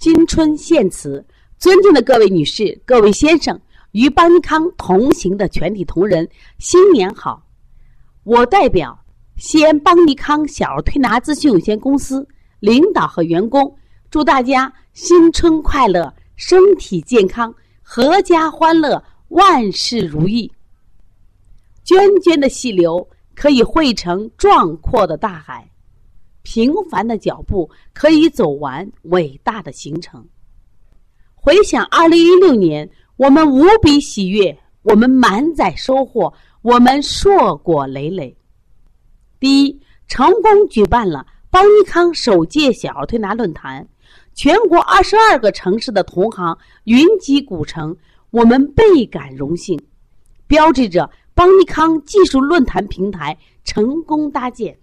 新春献词，尊敬的各位女士、各位先生，与邦尼康同行的全体同仁，新年好！我代表西安邦尼康小儿推拿咨询有限公司领导和员工，祝大家新春快乐，身体健康，阖家欢乐，万事如意。涓涓的细流可以汇成壮阔的大海。平凡的脚步可以走完伟大的行程。回想二零一六年，我们无比喜悦，我们满载收获，我们硕果累累。第一，成功举办了邦尼康首届小儿推拿论坛，全国二十二个城市的同行云集古城，我们倍感荣幸，标志着邦尼康技术论坛平台成功搭建。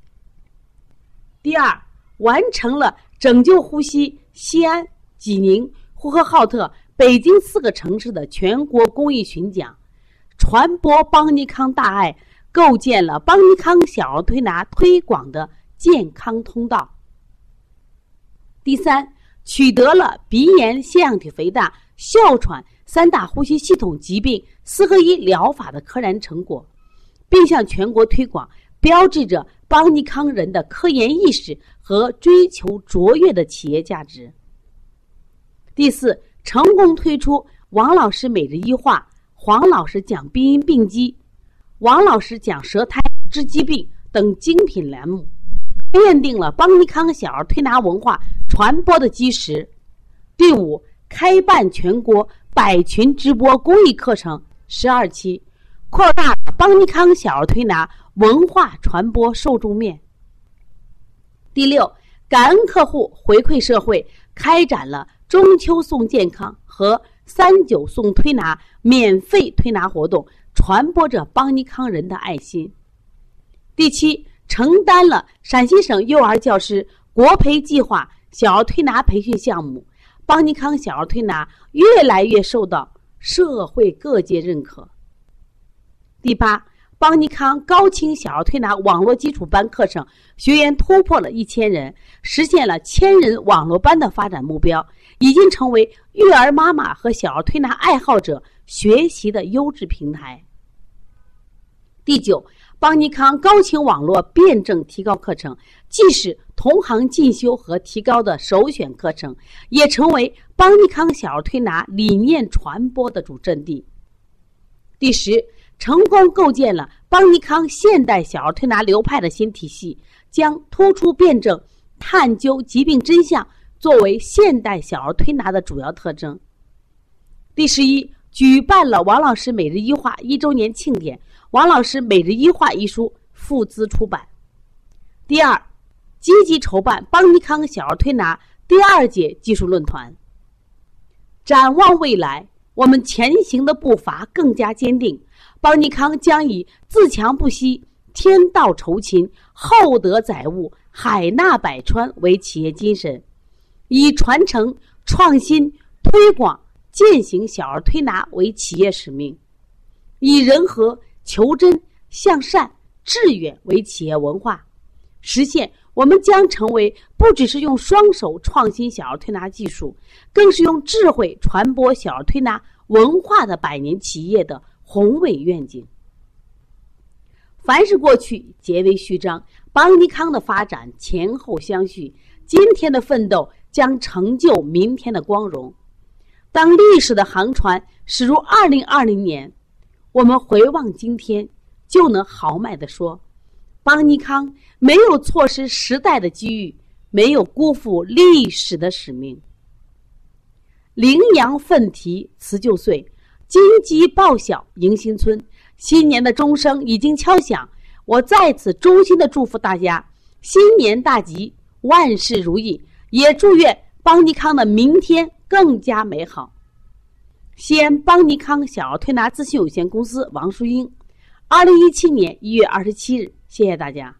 第二，完成了拯救呼吸西安、济宁、呼和浩特、北京四个城市的全国公益巡讲，传播邦尼康大爱，构建了邦尼康小儿推拿推广的健康通道。第三，取得了鼻炎、腺样体肥大、哮喘三大呼吸系统疾病四合一疗法的科研成果，并向全国推广，标志着。邦尼康人的科研意识和追求卓越的企业价值。第四，成功推出王老师每日一话、黄老师讲病因病机、王老师讲舌苔之疾病等精品栏目，奠定了邦尼康小儿推拿文化传播的基石。第五，开办全国百群直播公益课程十二期，扩大了邦尼康小儿推拿。文化传播受众面。第六，感恩客户回馈社会，开展了中秋送健康和三九送推拿免费推拿活动，传播着邦尼康人的爱心。第七，承担了陕西省幼儿教师国培计划小儿推拿培训项目，邦尼康小儿推拿越来越受到社会各界认可。第八。邦尼康高清小儿推拿网络基础班课程学员突破了一千人，实现了千人网络班的发展目标，已经成为育儿妈妈和小儿推拿爱好者学习的优质平台。第九，邦尼康高清网络辩证提高课程，既是同行进修和提高的首选课程，也成为邦尼康小儿推拿理念传播的主阵地。第十。成功构建了邦尼康现代小儿推拿流派的新体系，将突出辩证、探究疾病真相作为现代小儿推拿的主要特征。第十一，举办了王老师每日一话一周年庆典，王老师每日一话一书付资出版。第二，积极筹办邦尼康小儿推拿第二届技术论坛。展望未来，我们前行的步伐更加坚定。邦尼康将以自强不息、天道酬勤、厚德载物、海纳百川为企业精神，以传承、创新、推广、践行小儿推拿为企业使命，以人和、求真、向善、致远为企业文化，实现我们将成为不只是用双手创新小儿推拿技术，更是用智慧传播小儿推拿文化的百年企业的。宏伟愿景。凡是过去，皆为序章。邦尼康的发展前后相续，今天的奋斗将成就明天的光荣。当历史的航船驶入二零二零年，我们回望今天，就能豪迈地说：邦尼康没有错失时代的机遇，没有辜负历史的使命。羚羊奋蹄辞旧岁。金鸡报晓迎新春，新年的钟声已经敲响。我在此衷心的祝福大家新年大吉，万事如意，也祝愿邦尼康的明天更加美好。西安邦尼康小儿推拿咨询有限公司王淑英，二零一七年一月二十七日，谢谢大家。